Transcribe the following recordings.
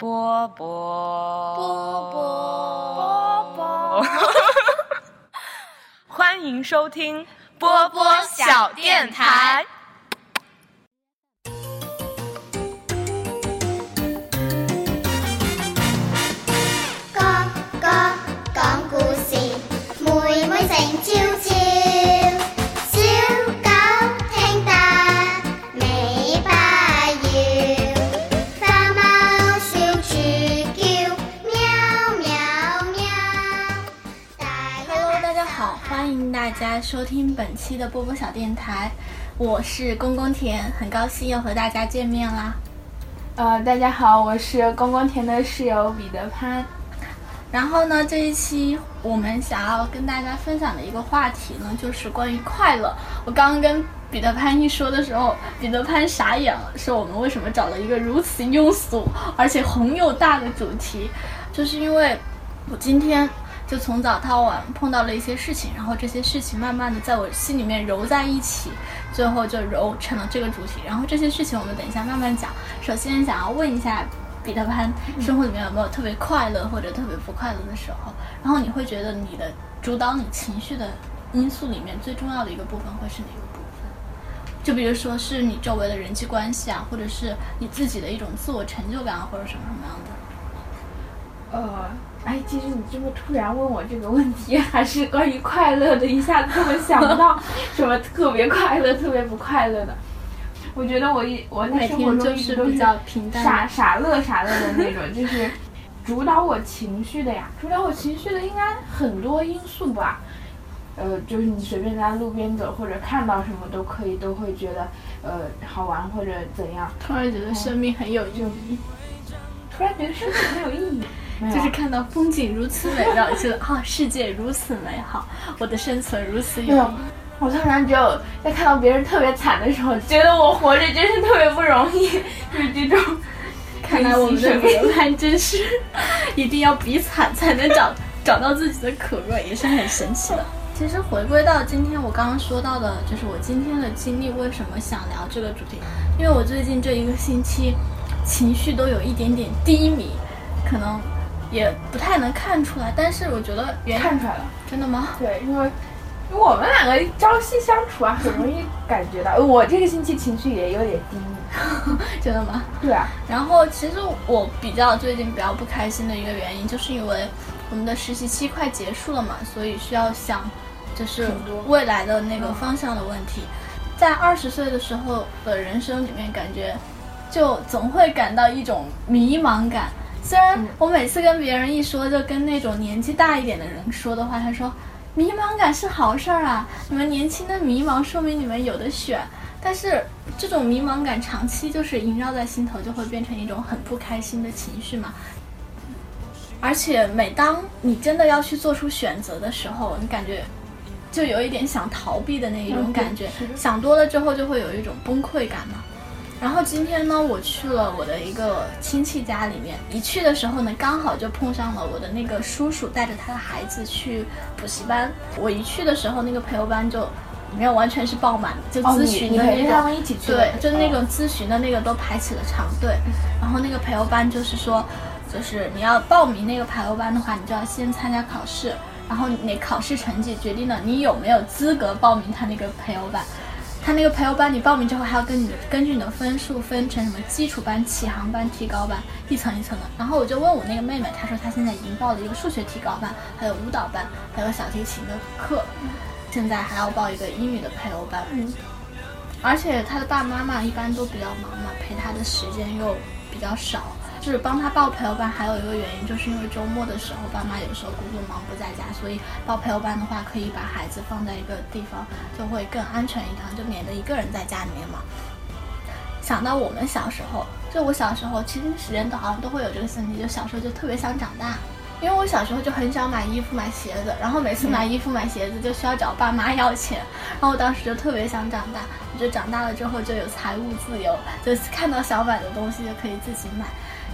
波波。波波。波，欢迎收听波波小电台。哥哥讲故事，妹妹成悄家收听本期的波波小电台，我是公公田，很高兴又和大家见面啦。呃，大家好，我是公公田的室友彼得潘。然后呢，这一期我们想要跟大家分享的一个话题呢，就是关于快乐。我刚刚跟彼得潘一说的时候，彼得潘傻眼了，说我们为什么找了一个如此庸俗而且宏又大的主题，就是因为我今天就从早到晚碰到了一些事情，然后这些事情慢慢的在我心里面揉在一起，最后就揉成了这个主题。然后这些事情我们等一下慢慢讲。首先想要问一下彼得潘，生活里面有没有特别快乐或者特别不快乐的时候？然后你会觉得你的主导你情绪的因素里面最重要的一个部分会是哪个部分？就比如说是你周围的人际关系啊，或者是你自己的一种自我成就感啊，或者什么什么样的？呃，哎，其实你这么突然问我这个问题，还是关于快乐的，一下子根本想不到 什么特别快乐、特别不快乐的。我觉得我一我在每生活中一直都是比较平淡傻傻乐傻乐的那种，就是 主导我情绪的呀。主导我情绪的应该很多因素吧。呃，就是你随便在路边走，或者看到什么都可以，都会觉得呃好玩或者怎样。突然觉得生命很有意义，突然觉得生命很有意义。就是看到风景如此美妙，觉得啊世界如此美好，我的生存如此有我突然只有在看到别人特别惨的时候，觉得我活着真是特别不容易，就是这种。看来我们的珍惜生命彼得潘真是一定要比惨才能找找到自己的可贵，也是很神奇的。其实回归到今天我刚刚说到的，就是我今天的经历，为什么想聊这个主题？因为我最近这一个星期情绪都有一点点低迷，可能也不太能看出来，但是我觉得原看出来了，真的吗？对，因为因为我们两个朝夕相处啊，很容易感觉到。我这个星期情绪也有点低迷。真的吗？对啊，然后其实我比较最近比较不开心的一个原因，就是因为我们的实习期快结束了嘛，所以需要想就是未来的那个方向的问题。在二十岁的时候的人生里面，感觉就总会感到一种迷茫感。虽然我每次跟别人一说，就跟那种年纪大一点的人说的话，他说迷茫感是好事儿啊，你们年轻的迷茫说明你们有的选。但是这种迷茫感长期就是萦绕在心头，就会变成一种很不开心的情绪嘛。而且每当你真的要去做出选择的时候，你感觉就有一点想逃避的那一种嗯感觉想多了之后就会有一种崩溃感嘛。然后今天呢，我去了我的一个亲戚家里面，一去的时候呢，刚好就碰上了我的那个叔叔带着他的孩子去补习班。我一去的时候，那个培优班就没有完全是爆满的，就哦，咨询的那他们一起去的对，就那哦种咨询的那个都排起了长队，然后那个培优班就是说，就是你要报名那个培优班的话，你就要先参加考试，然后你考试成绩决定了你有没有资格报名他那个培优班。他那个培优班，你报名之后还要跟你根据你的分数分成什么基础班、启航班、提高班，一层一层的。然后我就问我那个妹妹，她说她现在已经报了一个数学提高班，还有舞蹈班，还有小提琴的课，现在还要报一个英语的培优班。嗯，而且她的爸爸妈妈一般都比较忙嘛，陪他的时间又比较少。就是帮他报培优班，还有一个原因，就是因为周末的时候，爸妈有时候工作忙不在家，所以报培优班的话，可以把孩子放在一个地方，就会更安全一点，就免得一个人在家里面嘛。想到我们小时候，就我小时候，其实时间都好像都会有这个心理，就小时候就特别想长大。因为我小时候就很想买衣服、买鞋子，然后每次买衣服、买鞋子就需要找爸妈要钱，然后我当时就特别想长大。我觉得长大了之后就有财务自由，就看到想买的东西就可以自己买。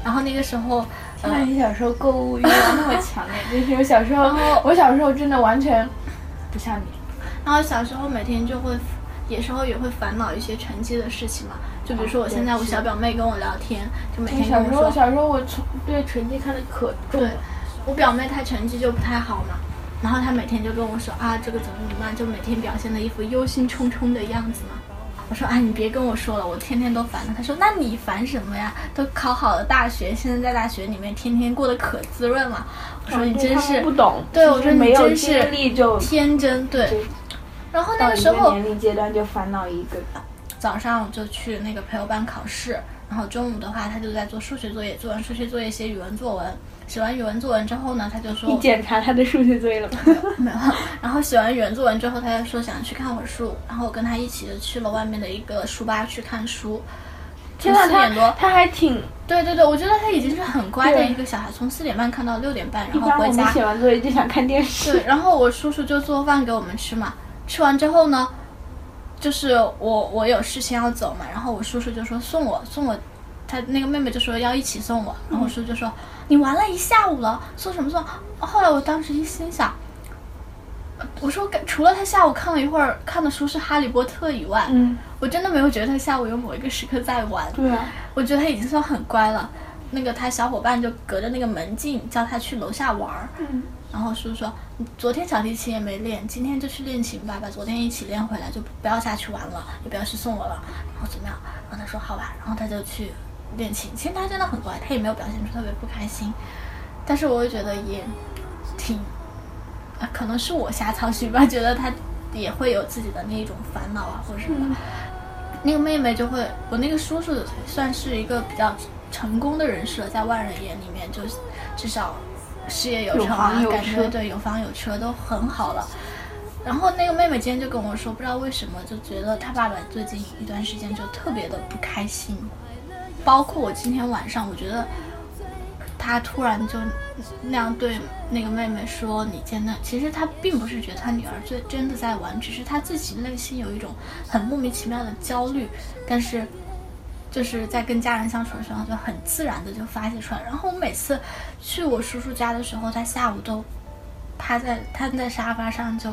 然后那个时候，呃那，你小时候购物欲望 那么强烈，就是我小时候，我小时候真的完全不像你。然后小时候每天就会有时候也会烦恼一些成绩的事情嘛。就比如说我现在我小表妹跟我聊天，就每天跟我说，小时候我成对成绩看得可重我表妹她成绩就不太好嘛，然后她每天就跟我说啊这个怎么怎么办，就每天表现的一副忧心忡忡的样子嘛。我说啊，你别跟我说了，我天天都烦他。他说那你烦什么呀？都考好了大学，现在在大学里面天天过得可滋润了。我说你真是不懂，对我说你真是天真对对。然后那个时候年龄阶段就烦恼一个。早上我就去那个培优班考试，然后中午的话他就在做数学作业，做完数学作业写语文作文，写完语文作文之后呢，他就说你检查他的数学作业了吗？没有，然后写完语文作文之后，他就说想去看会儿书，然后我跟他一起就去了外面的一个书吧去看书。天呐，从四点多他，他还挺对对对，我觉得他已经是很乖的一个小孩，从四点半看到六点半，然后回家。写完作业就想看电视。对，然后我叔叔就做饭给我们吃嘛，吃完之后呢，就是我我有事情要走嘛，然后我叔叔就说送我送我，他那个妹妹就说要一起送我，然后我叔叔就说、你玩了一下午了，送什么送？后来我当时一心想。我说，除了他下午看了一会儿看的书是《哈利波特》以外，嗯，我真的没有觉得他下午有某一个时刻在玩。对啊，我觉得他已经算很乖了。那个他小伙伴就隔着那个门禁叫他去楼下玩儿，嗯，然后叔叔说昨天小提琴也没练，今天就去练琴吧，把昨天一起练回来，就不要下去玩了，也不要去送我了，然后怎么样？然后他说好吧，然后他就去练琴。其实他真的很乖，他也没有表现出特别不开心，但是我又觉得也挺，啊，可能是我瞎操心吧，觉得他也会有自己的那种烦恼啊或者什么的。那个妹妹就会，我那个叔叔算是一个比较成功的人设，在外人眼里面，就至少事业有成啊，有有感觉对有房有车都很好了。然后那个妹妹今天就跟我说，不知道为什么就觉得她爸爸最近一段时间就特别的不开心，包括我今天晚上，我觉得他突然就那样对那个妹妹说：“你见那……其实他并不是觉得他女儿最真的在玩，只是他自己内心有一种很莫名其妙的焦虑，但是就是在跟家人相处的时候就很自然的就发泄出来。然后我每次去我叔叔家的时候，他下午都趴在瘫在沙发上。就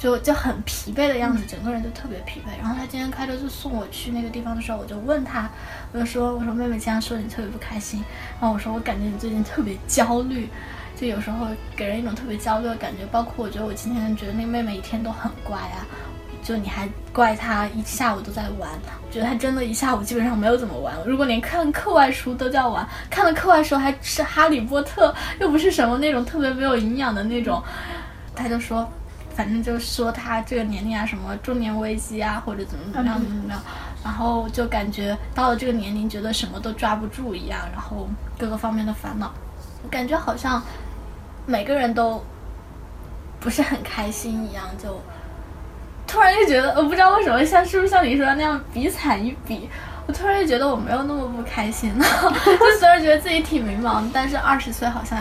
就就很疲惫的样子，整个人就特别疲惫。然后他今天开车就送我去那个地方的时候，我就问他，我就说我说妹妹经常说你特别不开心，然后我说我感觉你最近特别焦虑，就有时候给人一种特别焦虑的感觉。包括我觉得我今天觉得那个妹妹一天都很乖啊，就你还怪她一下午都在玩，我觉得她真的一下午基本上没有怎么玩。如果连看课外书都叫玩，看了课外书还是哈利波特，又不是什么那种特别没有营养的那种，他就说。反正就说他这个年龄啊，什么中年危机啊，或者怎么怎么样怎么怎么样，然后就感觉到了这个年龄，觉得什么都抓不住一样，然后各个方面的烦恼，感觉好像每个人都不是很开心一样，就突然就觉得，我不知道为什么像是不是像你说的那样比惨一比，我突然就觉得我没有那么不开心了，就虽然觉得自己挺迷茫，但是二十岁好像。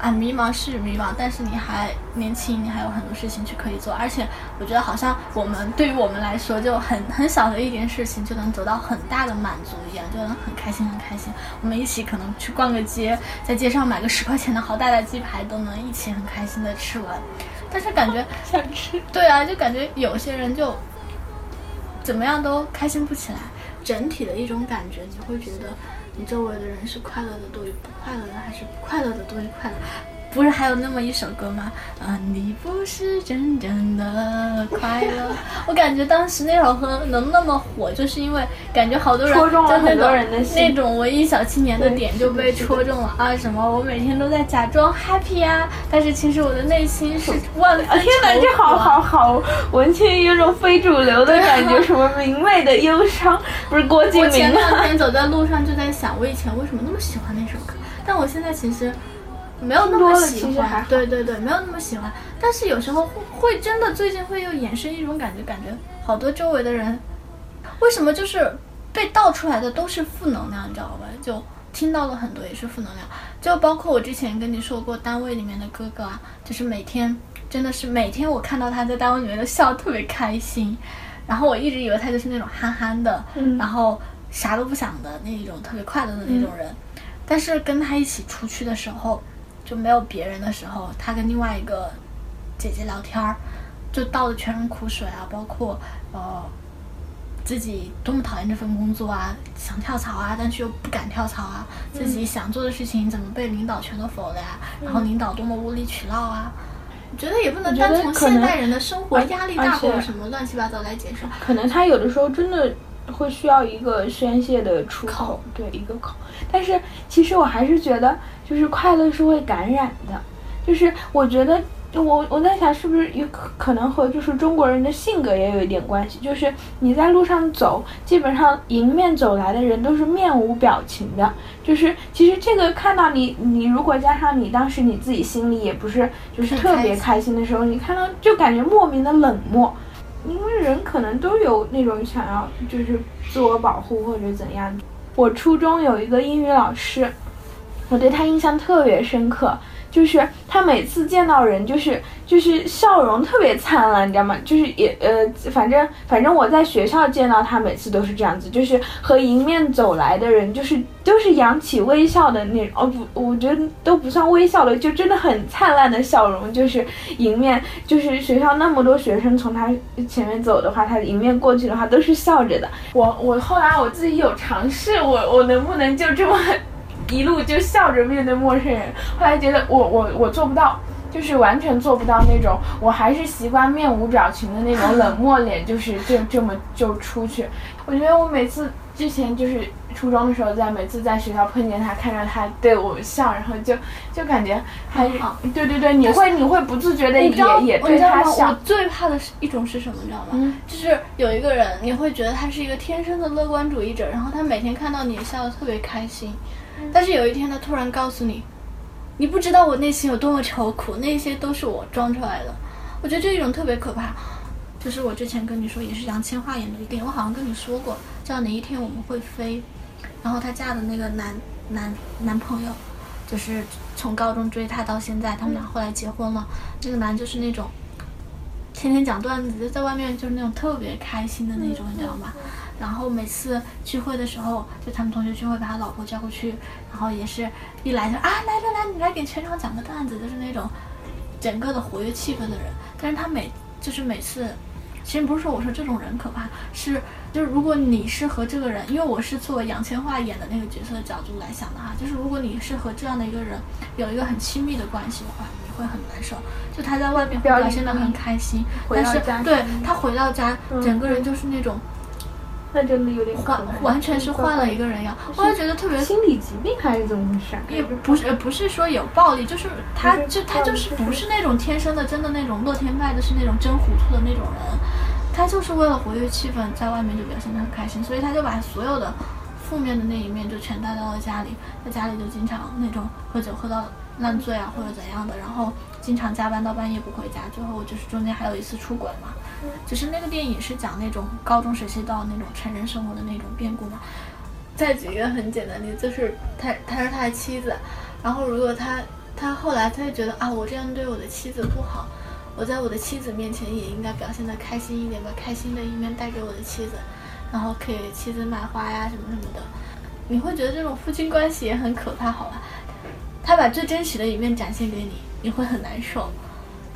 啊，迷茫是迷茫，但是你还年轻，你还有很多事情去可以做，而且我觉得好像我们对于我们来说，就很很小的一点事情就能得到很大的满足一样，就能很开心很开心。我们一起可能去逛个街，在街上买个十块钱的好大的鸡排，都能一起很开心的吃完。但是感觉 想吃。对啊，就感觉有些人就怎么样都开心不起来，整体的一种感觉，你会觉得你周围的人是快乐的多于不快乐的，还是不快乐的多于快乐？不是还有那么一首歌吗？啊，你不是真正的快乐。我感觉当时那首歌能那么火，就是因为感觉好多人戳中了就很多人的心那种文艺小青年的点就被戳中了啊！什么我每天都在假装 happy 啊，但是其实我的内心是万分啊天哪，愁这好好好文青，有种非主流的感觉，什么明媚的忧伤，不是郭敬明我前？两天走在路上就在想，我以前为什么那么喜欢那首歌，但我现在其实没有那么喜欢。对对对，没有那么喜欢。但是有时候会会真的最近会又衍生一种感觉，感觉好多周围的人为什么就是被倒出来的都是负能量，你知道吧？就听到了很多也是负能量，就包括我之前跟你说过单位里面的哥哥啊，就是每天真的是每天我看到他在单位里面都笑得特别开心，然后我一直以为他就是那种憨憨的，嗯然后啥都不想的那一种特别快乐的那种人，但是跟他一起出去的时候，就没有别人的时候，他跟另外一个姐姐聊天儿，就倒的全是苦水啊，包括呃自己多么讨厌这份工作啊，想跳槽啊，但是又不敢跳槽啊，自己想做的事情怎么被领导全都否了呀？然后领导多么无理取闹啊！我觉得也不能单从现代人的生活压力大或者什么乱七八糟来解释。可能他有的时候真的会需要一个宣泄的出口口，对一个口。但是其实我还是觉得，就是快乐是会感染的，就是我觉得。我我在想，是不是有可可能和就是中国人的性格也有一点关系？就是你在路上走，基本上迎面走来的人都是面无表情的。就是其实这个看到你，你如果加上你当时你自己心里也不是就是特别开心的时候，你看到就感觉莫名的冷漠。因为人可能都有那种想要就是自我保护或者怎样。我初中有一个英语老师，我对他印象特别深刻，就是他每次见到人就是就是笑容特别灿烂，你知道吗？就是也呃，反正反正我在学校见到他每次都是这样子，就是和迎面走来的人就是都是扬起微笑的那种，哦不，我觉得都不算微笑的，就真的很灿烂的笑容，就是迎面就是学校那么多学生从他前面走的话，他迎面过去的话都是笑着的。我我后来我自己有尝试，我我能不能就这么一路就笑着面对陌生人？后来觉得我我我做不到。就是完全做不到那种，我还是习惯面无表情的那种冷漠脸，就是这这么就出去。我觉得我每次之前就是初中的时候，在每次在学校碰见他，看着他对我笑，然后就就感觉还对对对，你会你会不自觉的也也对？他笑我。最怕的是一种是什么，你知道吗？嗯就是有一个人，你会觉得他是一个天生的乐观主义者，然后他每天看到你笑的特别开心，嗯但是有一天他突然告诉你，你不知道我内心有多么愁苦，那些都是我装出来的。我觉得这一种特别可怕。就是我之前跟你说，也是杨千嬅演的一个电影，我好像跟你说过，叫哪一天我们会飞。然后她嫁的那个男男男朋友，就是从高中追她到现在，他们俩后来结婚了。那个男就是那种天天讲段子，就在外面就是那种特别开心的那种，你知道吗？然后每次聚会的时候，就他们同学聚会，把他老婆叫过去，然后也是一来就啊来来来，你来给全场讲个段子，就是那种整个的活跃气氛的人。但是他每就是每次，其实不是说我说这种人可怕，是就是如果你是和这个人，因为我是作为杨千嬅演的那个角色的角度来想的哈，就是如果你是和这样的一个人有一个很亲密的关系的话，你会很难受。就他在外面表现的很开心，但是对他回到家，嗯整个人就是那种那真的有点可完怕完全是换了一个人一样，我就觉得特别心理疾病还是怎么回事啊？也不是不是说有暴力，就是他就他就是就是不是那种天生的真的那种乐天派的，是那种真糊涂的那种人，他就是为了活跃气氛，在外面就表现得很开心，所以他就把所有的负面的那一面就全带到了家里，在家里就经常那种喝酒喝到烂醉啊或者怎样的，然后经常加班到半夜不回家，最后就是中间还有一次出轨嘛，就是那个电影是讲那种高中时期到那种成人生活的那种变故嘛。再举一个很简单的例子，就是他他是他的妻子，然后如果他他后来他就觉得啊，我这样对我的妻子不好，我在我的妻子面前也应该表现得开心一点，把开心的一面带给我的妻子，然后给妻子买花呀什么什么的。你会觉得这种夫妻关系也很可怕，好吧？他把最真实的一面展现给你，你会很难受。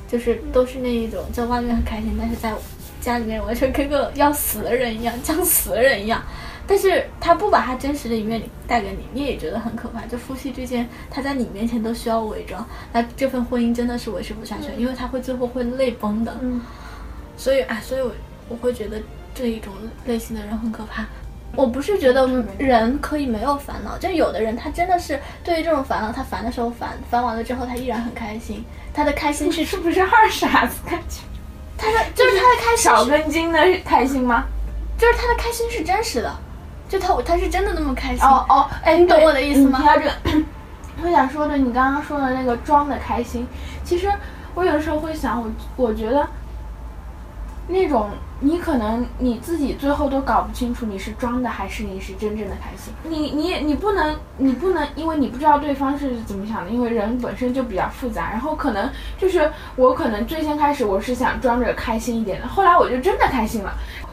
就是都是那一种在外面很开心，但是在家里面完全跟个要死的人一样，像死的人一样。但是他不把他真实的一面带给你，你也觉得很可怕。就夫妻之间，他在你面前都需要伪装，那这份婚姻真的是维持不下去，因为他会最后会泪崩的。嗯，所以啊，所以我我会觉得这一种类型的人很可怕。我不是觉得人可以没有烦恼，就有的人他真的是对于这种烦恼，他烦的时候烦，烦完了之后他依然很开心，他的开心是 是不是二傻子感觉？他的就是他的开心少是根筋的开心吗？就是他的开心是真实的，就他他是真的那么开心。哦哦，哎，你懂我的意思吗你提到这个，我想说的，你刚刚说的那个装的开心，其实我有时候会想，我我觉得那种你可能你自己最后都搞不清楚你是装的还是你是真正的开心。你你你不能你不能，因为你不知道对方是怎么想的，因为人本身就比较复杂。然后可能就是我可能最先开始我是想装着开心一点的，后来我就真的开心了。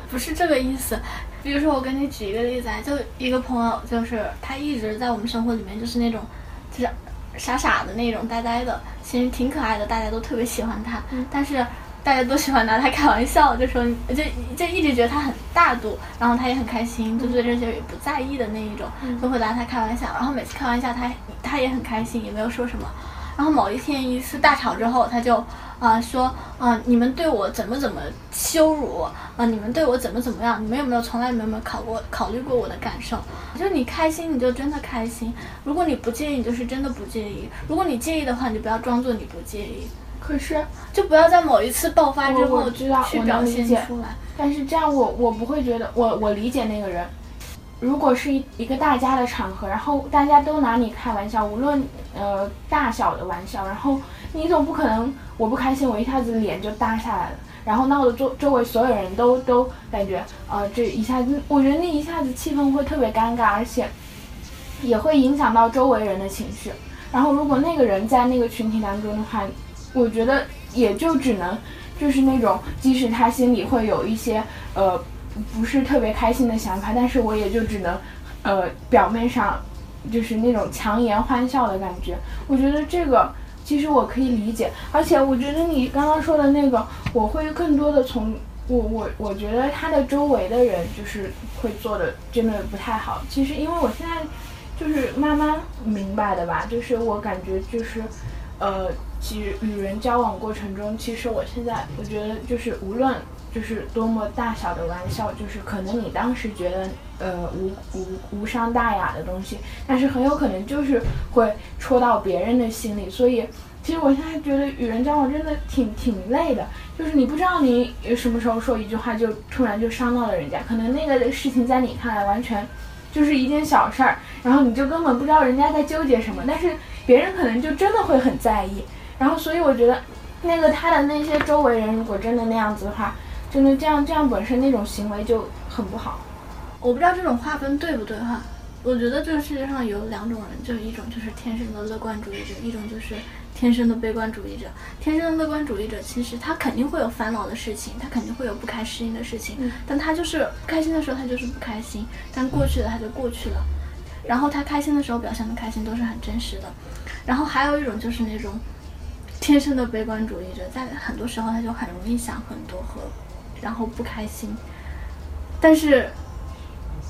不是这个意思。比如说，我跟你举一个例子啊，就一个朋友，就是他一直在我们生活里面，就是那种，就是傻傻的那种，呆呆的，其实挺可爱的，大家都特别喜欢他。但是大家都喜欢拿他开玩笑，就说 就就一直觉得他很大度，然后他也很开心，就对这些也不在意的那一种，就会拿他开玩笑。然后每次开玩笑，他他也很开心，也没有说什么。然后某一天一次大吵之后，他就啊、说啊、你们对我怎么怎么羞辱我啊、你们对我怎么怎么样，你们有没有从来没有没有考过考虑过我的感受？就是你开心你就真的开心，如果你不介意，你就是真的不介意。如果你介意的话，你就不要装作你不介意，可是，就不要在某一次爆发之后我知道我去表现能理解出来。但是这样我我不会觉得我我理解那个人。如果是一一个大家的场合，然后大家都拿你开玩笑，无论呃大小的玩笑，然后你总不可能我不开心，我一下子脸就耷下来了，然后闹得周周围所有人都都感觉呃这一下子，我觉得那一下子气氛会特别尴尬，而且也会影响到周围人的情绪。然后如果那个人在那个群体当中的话，我觉得也就只能就是那种，即使他心里会有一些呃不是特别开心的想法，但是我也就只能呃表面上就是那种强颜欢笑的感觉。我觉得这个其实我可以理解，而且我觉得你刚刚说的那个，我会更多的从我我我觉得他的周围的人就是会做的真的不太好。其实因为我现在就是慢慢明白的吧，就是我感觉就是呃，其实与人交往过程中，其实我现在我觉得就是无论就是多么大小的玩笑，就是可能你当时觉得呃无无无伤大雅的东西，但是很有可能就是会戳到别人的心里，所以。其实我现在觉得与人交往真的挺挺累的，就是你不知道你什么时候说一句话就突然就伤到了人家，可能那个事情在你看来完全就是一件小事儿，然后你就根本不知道人家在纠结什么，但是别人可能就真的会很在意，然后所以我觉得那个他的那些周围人如果真的那样子的话，真的这样这样本身那种行为就很不好。我不知道这种划分对不对哈。我觉得这个世界上有两种人，就一种就是天生的乐观主义者，一种就是天生的悲观主义者。天生的乐观主义者其实他肯定会有烦恼的事情，他肯定会有不开心的事情，嗯但他就是不开心的时候他就是不开心，但过去了他就过去了。然后他开心的时候表现的开心都是很真实的。然后还有一种就是那种天生的悲观主义者，在很多时候他就很容易想很多和然后不开心，但是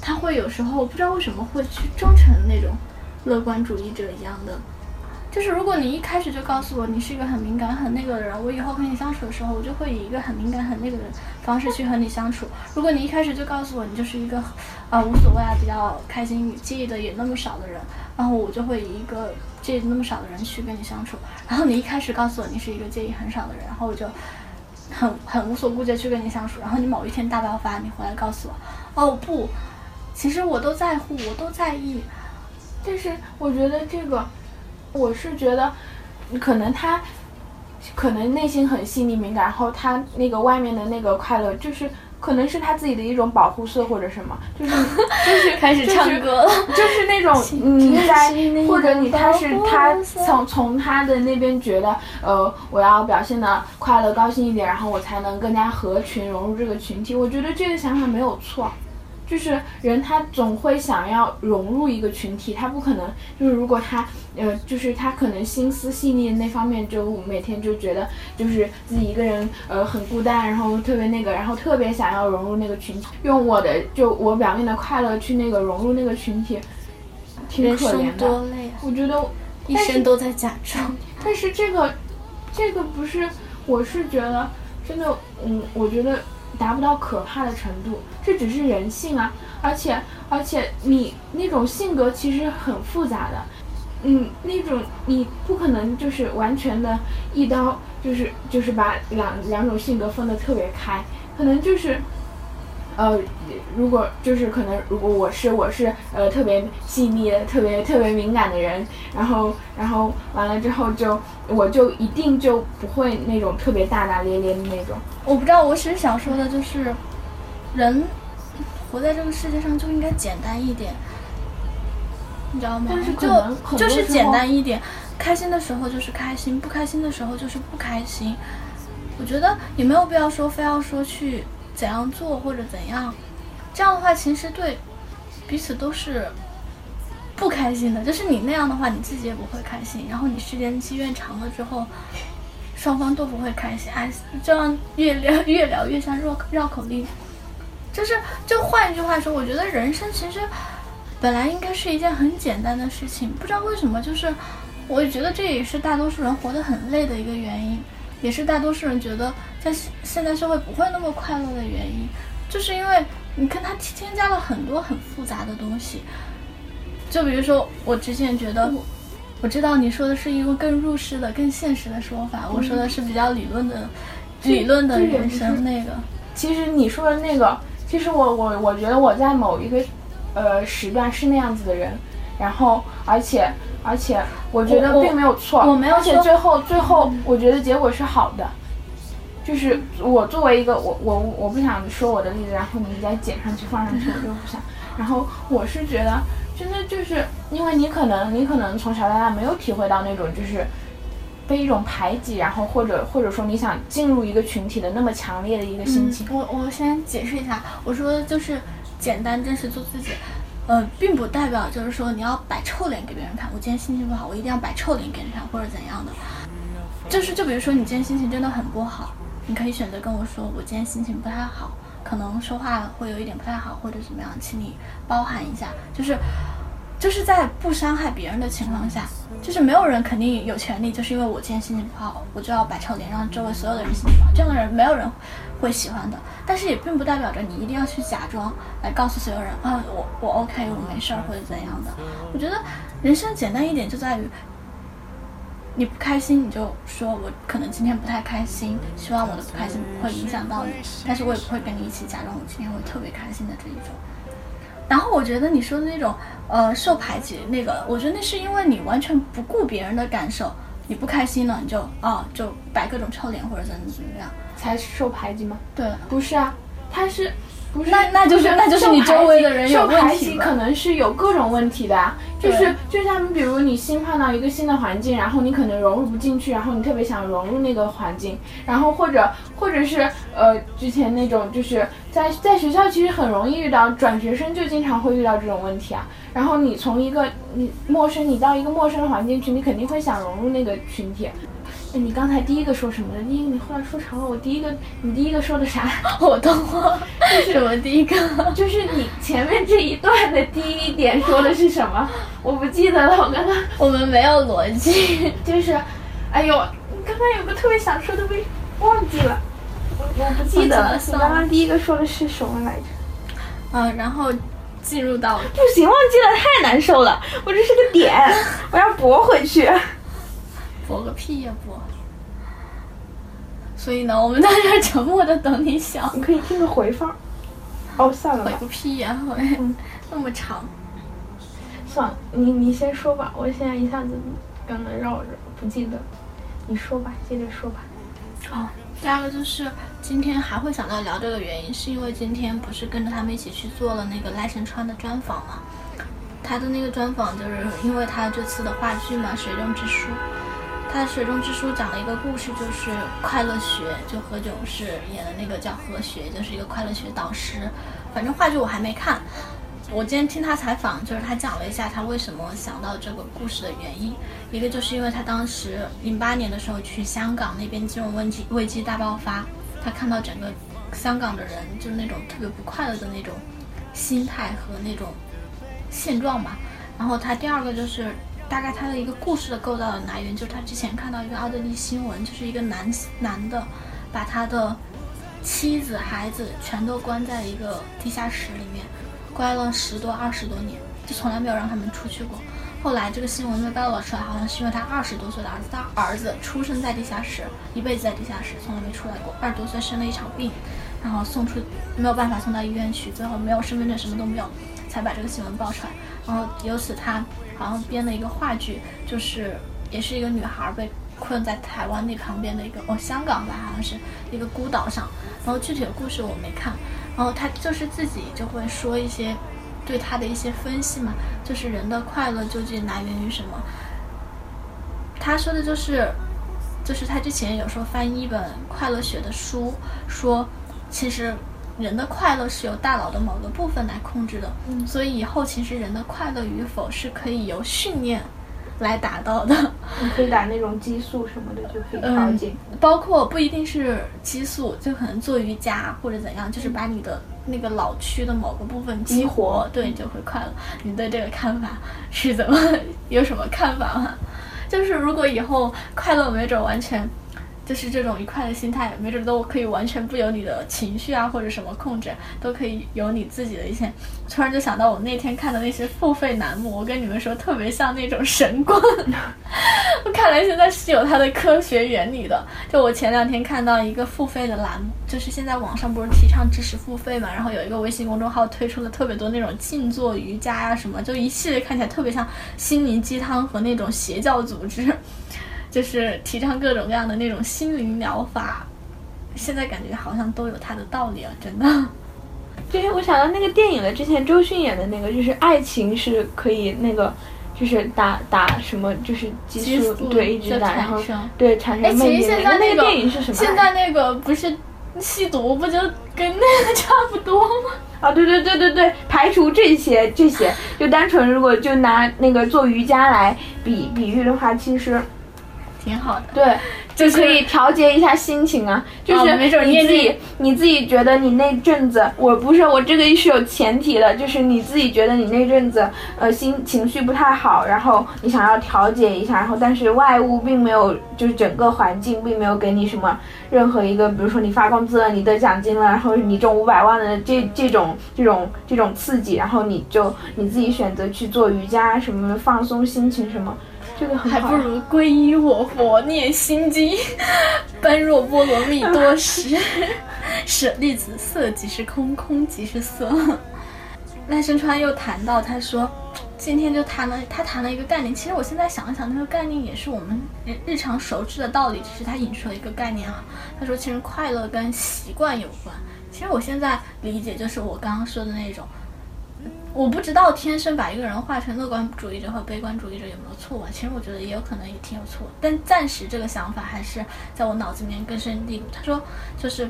他会有时候不知道为什么会去装成那种乐观主义者一样的。就是如果你一开始就告诉我你是一个很敏感很那个的人，我以后跟你相处的时候，我就会以一个很敏感很那个的方式去和你相处。如果你一开始就告诉我你就是一个啊、无所谓啊比较开心介意的也那么少的人，然后我就会以一个介意那么少的人去跟你相处。然后你一开始告诉我你是一个介意很少的人，然后我就很很无所顾忌地去跟你相处。然后你某一天大爆发，你回来告诉我，哦不，其实我都在乎，我都在意。但是我觉得这个，我是觉得，可能他可能内心很细腻敏感，然后他那个外面的那个快乐，就是可能是他自己的一种保护色或者什么，就是就是 开始唱歌了。就是那种你在或者你他是他从从他的那边觉得，呃，我要表现的快乐高兴一点，然后我才能更加合群融入这个群体。我觉得这个想法没有错。就是人他总会想要融入一个群体，他不可能就是如果他呃就是他可能心思细腻的那方面，就每天就觉得就是自己一个人呃很孤单，然后特别那个，然后特别想要融入那个群体，用我的就我表面的快乐去那个融入那个群体，挺可怜的。多累啊，我觉得一生都在假装。但是这个，这个不是，我是觉得真的，嗯，我觉得达不到可怕的程度，这只是人性啊，而且而且你那种性格其实很复杂的，嗯，那种你不可能就是完全的一刀就是就是把两两种性格分得特别开，可能就是。呃，如果就是可能，如果我是我是呃特别细腻的、特别特别敏感的人，然后然后完了之后就我就一定就不会那种特别大大咧咧的那种。我不知道，我只是想说的就是，人活在这个世界上就应该简单一点，你知道吗？但是就就是简单一点，开心的时候就是开心，不开心的时候就是不开心。我觉得也没有必要说非要说去怎样做或者怎样，这样的话其实对彼此都是不开心的。就是你那样的话，你自己也不会开心，然后你时间积怨长了之后，双方都不会开心，哎，这样越聊越聊越像绕绕口令。就是，就换一句话说，我觉得人生其实本来应该是一件很简单的事情，不知道为什么，就是我觉得这也是大多数人活得很累的一个原因，也是大多数人觉得在现现在社会不会那么快乐的原因，就是因为你看它添加了很多很复杂的东西，就比如说我之前觉得。我知道你说的是一个更入世的、更现实的说法，我说的是比较理论的、理论的人生那个。其实你说的那个，其实我我我觉得我在某一个呃时段是那样子的人，然后而且而且我觉得并没有错，我没有而且说最后最后我觉得结果是好的。就是我作为一个我我我不想说我的例子，然后你再剪上去放上去，我就不想。然后我是觉得，真的就是因为你可能你可能从小到大没有体会到那种就是被一种排挤，然后或者或者说你想进入一个群体的那么强烈的一个心情。我我先解释一下，我说的就是简单真实做自己，呃，并不代表就是说你要摆臭脸给别人看。我今天心情不好，我一定要摆臭脸给人看，或者怎样的。就是就比如说你今天心情真的很不好，你可以选择跟我说，我今天心情不太好，可能说话会有一点不太好，或者怎么样，请你包涵一下。就是就是在不伤害别人的情况下，就是没有人肯定有权利，就是因为我今天心情不好，我就要摆臭脸，让周围所有的人心情不好。这样的人没有人会喜欢的。但是也并不代表着你一定要去假装来告诉所有人啊，我我 OK，我没事儿或者怎样的。我觉得人生简单一点就在于。你不开心，你就说我可能今天不太开心，希望我的不开心不会影响到你，但是我也不会跟你一起假装我今天会特别开心的这一种。然后我觉得你说的那种呃受排挤那个，我觉得那是因为你完全不顾别人的感受，你不开心了你就啊就摆各种臭脸或者怎么怎么样。才受排挤吗？对，不是啊，他是？那那就是那就是你周围的人有问题可能是有各种问题的啊，就是就像比如你新换到一个新的环境，然后你可能融入不进去，然后你特别想融入那个环境，然后或者或者是呃之前那种就是在在学校其实很容易遇到转学生就经常会遇到这种问题啊，然后你从一个你陌生你到一个陌生的环境去，你肯定会想融入那个群体。哎，你刚才第一个说什么的？第一个你后来说长了，我第一个你第一个说的啥？我都忘了什么第一个。就是你前面这一段的第一点说的是什么？我不记得了，我刚刚我们没有逻辑。就是，哎呦，你刚刚有个特别想说的，被忘记了，我我不记得了。你刚刚第一个说的是什么来着？嗯，然后进入到不行，忘记了，太难受了。我这是个点，我要驳回去。驳个屁呀搏！所以呢，我们在这儿沉默的等你想。你可以听个回放。哦，算了吧，回个屁呀回，那么长。算了，你你先说吧，我现在一下子刚刚绕着不记得。你说吧，接着说吧。哦，第二个就是今天还会想到聊这个原因，是因为今天不是跟着他们一起去做了那个赖声川的专访嘛？他的那个专访就是因为他这次的话剧嘛，《水中之书》。他《水中之书》讲了一个故事，就是快乐学，就何炅是演的那个叫何学，就是一个快乐学导师。反正话剧我还没看，我今天听他采访，就是他讲了一下他为什么想到这个故事的原因。一个就是因为他当时零八年的时候去香港那边金融危机危机大爆发，他看到整个香港的人就是那种特别不快乐的那种心态和那种现状吧。然后他第二个就是大概他的一个故事的构造的来源，就是他之前看到一个奥地利新闻，就是一个男男的把他的妻子、孩子全都关在一个地下室里面，关了十多二十多年，就从来没有让他们出去过。后来这个新闻被报道出来，好像是因为他二十多岁的儿子，他儿子出生在地下室，一辈子在地下室，从来没出来过。二十多岁生了一场病，然后送出没有办法送到医院去，最后没有身份证，什么都没有，才把这个新闻爆出来。然后由此他好像编了一个话剧，就是也是一个女孩被困在台湾那旁边的一个哦香港吧，好像是一个孤岛上。然后具体的故事我没看，然后他就是自己就会说一些对他的一些分析嘛，就是人的快乐究竟来源于什么？他说的就是，就是他之前有时候翻译一本快乐学的书，说其实人的快乐是由大脑的某个部分来控制的，所以以后其实人的快乐与否是可以由训练来达到的。你可以打那种激素什么的就可以调节。包括不一定是激素，就可能做瑜伽或者怎样，就是把你的那个脑区的某个部分激活，对，就会快乐。你对这个看法是怎么？有什么看法吗？就是如果以后快乐没准完全。就是这种愉快的心态，没准都可以完全不由你的情绪啊或者什么控制，都可以有你自己的一些。突然就想到我那天看的那些付费栏目，我跟你们说特别像那种神棍。看来现在是有它的科学原理的。就我前两天看到一个付费的栏目，就是现在网上不是提倡知识付费嘛，然后有一个微信公众号推出了特别多那种静坐瑜伽呀什么，就一系列看起来特别像心灵鸡汤和那种邪教组织。就是提倡各种各样的那种心灵疗法，现在感觉好像都有它的道理了，真的。对，我想到那个电影了，之前周迅演的那个，就是爱情是可以那个，就是打打什么，就是激素，对，一直打，然后对产生魅力。那那个电影是什么？现在那个不是吸毒，不就跟那个差不多吗？啊，对对对对对，排除这些这些，就单纯如果就拿那个做瑜伽来比比喻的话，其实。挺好的，对，就可以调节一下心情啊。就是你自己，你自己觉得你那阵子，我不是我这个是有前提的，就是你自己觉得你那阵子，呃，心情绪不太好，然后你想要调节一下，然后但是外物并没有，就是整个环境并没有给你什么任何一个，比如说你发工资了，你得奖金了，然后你中五百万的这这种这种这种刺激，然后你就你自己选择去做瑜伽什么放松心情什么。这个还不如皈依我佛，念心经，般若波罗蜜多时，舍利子，色即是空，空即是色。赖声川又谈到，他说，今天就谈了，他谈了一个概念。其实我现在想一想，那个概念也是我们日日常熟知的道理，只是他引出了一个概念啊。他说，其实快乐跟习惯有关。其实我现在理解就是我刚刚说的那种。我不知道天生把一个人画成乐观主义者和悲观主义者有没有错啊？其实我觉得也有可能也挺有错，但暂时这个想法还是在我脑子里面根深蒂固。他说，就是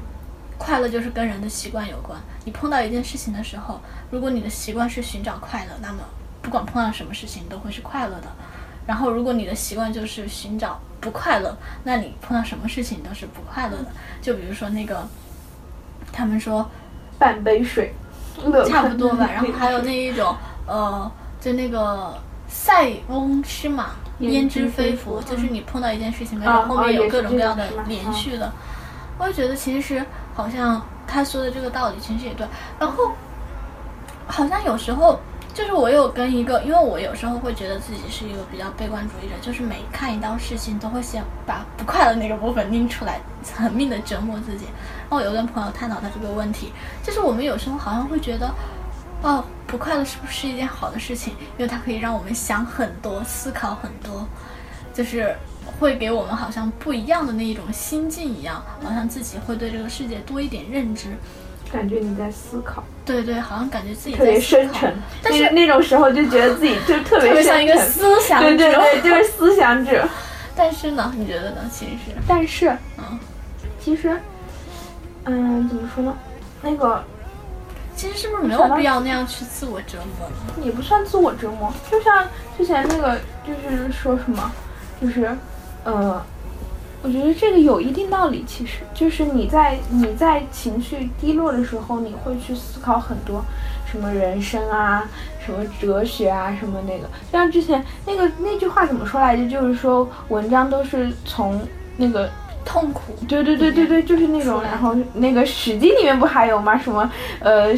快乐就是跟人的习惯有关。你碰到一件事情的时候，如果你的习惯是寻找快乐，那么不管碰到什么事情都会是快乐的。然后如果你的习惯就是寻找不快乐，那你碰到什么事情都是不快乐的。就比如说那个，他们说半杯水。差不多吧，然后还有那一种，呃，就那个塞翁失马焉知非福，就是你碰到一件事情，没准后面有各种各样的连续的。我也觉得其实好像他说的这个道理其实也对，然后好像有时候就是我有跟一个，因为我有时候会觉得自己是一个比较悲观主义者，就是每看一道事情都会先把不快乐那个部分拎出来，狠命的折磨自己。然后有跟朋友探讨到这个问题，就是我们有时候好像会觉得，哦，不快乐是不是一件好的事情？因为它可以让我们想很多、思考很多，就是会给我们好像不一样的那一种心境一样，好像自己会对这个世界多一点认知。感觉你在思考。对对，好像感觉自己特别深沉。但是那种时候就觉得自己就特别 像一个思想者。对对对，就是思想者。但是呢，你觉得呢？其实，但是，嗯，其实。嗯，怎么说呢？那个，其实是不是没有必要那样去自我折磨呢？也不算自我折磨，就像之前那个，就是说什么，就是，呃，我觉得这个有一定道理。其实就是你在你在情绪低落的时候，你会去思考很多什么人生啊，什么哲学啊，什么那个。像之前那个那句话怎么说来着？就是说文章都是从那个。痛苦，对对对对对，就是那种。然后那个《史记》里面不还有吗？什么呃，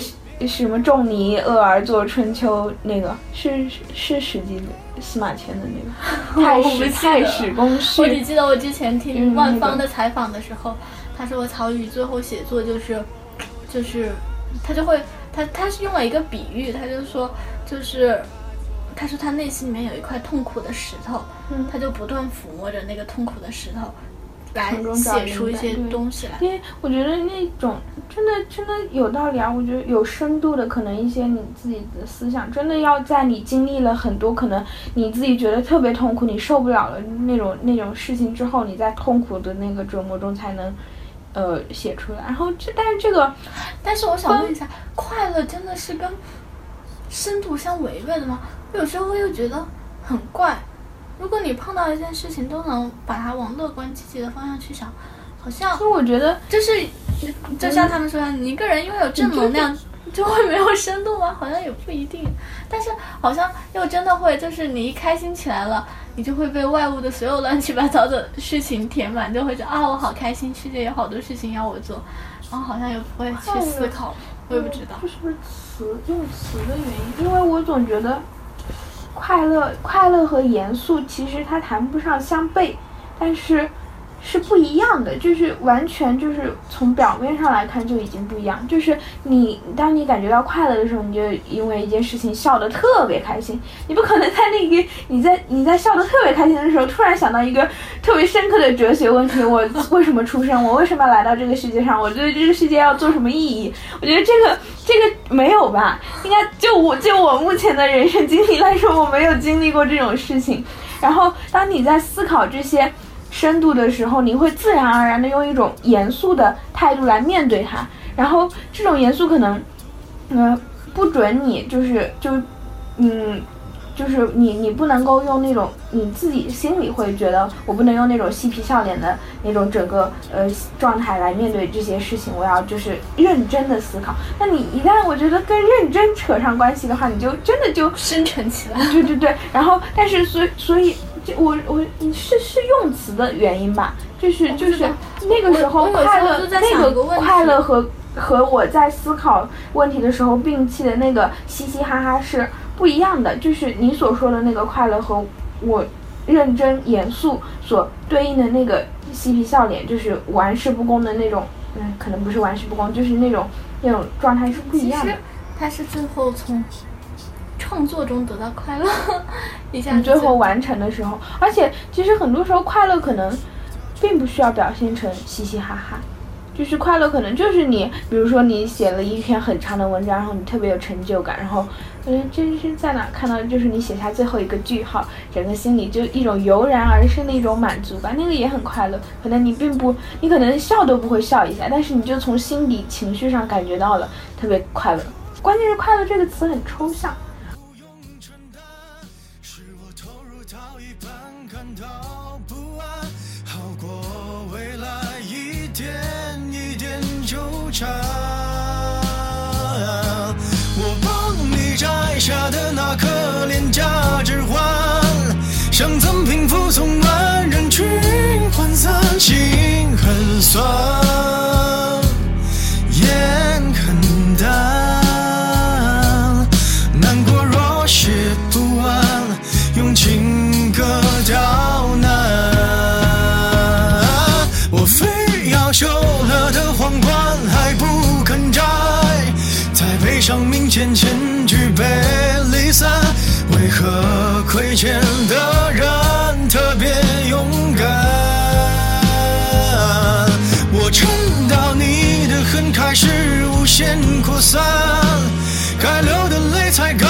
什么仲尼厄而作春秋？那个是是《史记》司马迁的那个 太史太史公序。我只记得我之前听万芳的采访的时候，他说曹禺最后写作就是就是他就会他他是用了一个比喻，他就说就是他说他内心里面有一块痛苦的石头，他就不断抚摸着那个痛苦的石头。来写出一些东西来，因为我觉得那种真的真的有道理啊！我觉得有深度的，可能一些你自己的思想，真的要在你经历了很多可能你自己觉得特别痛苦、你受不了了那种那种事情之后，你在痛苦的那个折磨中才能呃写出来。然后这但是这个，但是我想问一下，快乐真的是跟深度相违背的吗？有时候又觉得很怪。如果你碰到一件事情都能把它往乐观积极的方向去想，好像所以我觉得就是，就像他们说的，你一个人拥有正能量，就会没有深度吗？好像也不一定，但是好像又真的会，就是你一开心起来了，你就会被外物的所有乱七八糟的事情填满，就会觉得啊，我好开心，世界有好多事情要我做，然后好像也不会去思考，我也不知道这。是不是词用词的原因？因为我总觉得快乐、快乐和严肃其实它谈不上相悖，但是是不一样的，就是完全就是从表面上来看就已经不一样。就是你当你感觉到快乐的时候，你就因为一件事情笑得特别开心，你不可能在那个你在你在笑得特别开心的时候，突然想到一个特别深刻的哲学问题：我 为什么出生？我为什么要来到这个世界上？我对这个世界要做什么意义？我觉得这个这个没有吧？应该就我就我目前的人生经历来说，我没有经历过这种事情。然后当你在思考这些深度的时候，你会自然而然的用一种严肃的态度来面对它。然后这种严肃可能，呃，不准你就是就，嗯。就是你，你不能够用那种你自己心里会觉得，我不能用那种嬉皮笑脸的那种整个呃状态来面对这些事情，我要就是认真的思考。那你一旦我觉得跟认真扯上关系的话，你就真的就深沉起来。对对对，然后但是所以所以，这我我你是是用词的原因吧？就是就是那个时候快乐那个快乐和和我在思考问题的时候摒弃的那个嘻嘻哈哈是不一样的。就是你所说的那个快乐和我认真严肃所对应的那个嬉皮笑脸，就是玩世不恭的那种，嗯，可能不是玩世不恭，就是那种那种状态是不一样的。他是最后从创作中得到快乐，一下你最后完成的时候，而且其实很多时候快乐可能并不需要表现成嘻嘻哈哈，就是快乐可能就是你，比如说你写了一篇很长的文章，然后你特别有成就感，然后嗯，这是在哪看到？就是你写下最后一个句号，整个心里就一种油然而生的一种满足感，那个也很快乐。可能你并不，你可能笑都不会笑一下，但是你就从心底情绪上感觉到了特别快乐。关键是“快乐”这个词很抽象。价指环，想怎平复从万人群涣散，心很酸，遇见的人特别勇敢？我撑到你的恨开始无限扩散，该流的泪才刚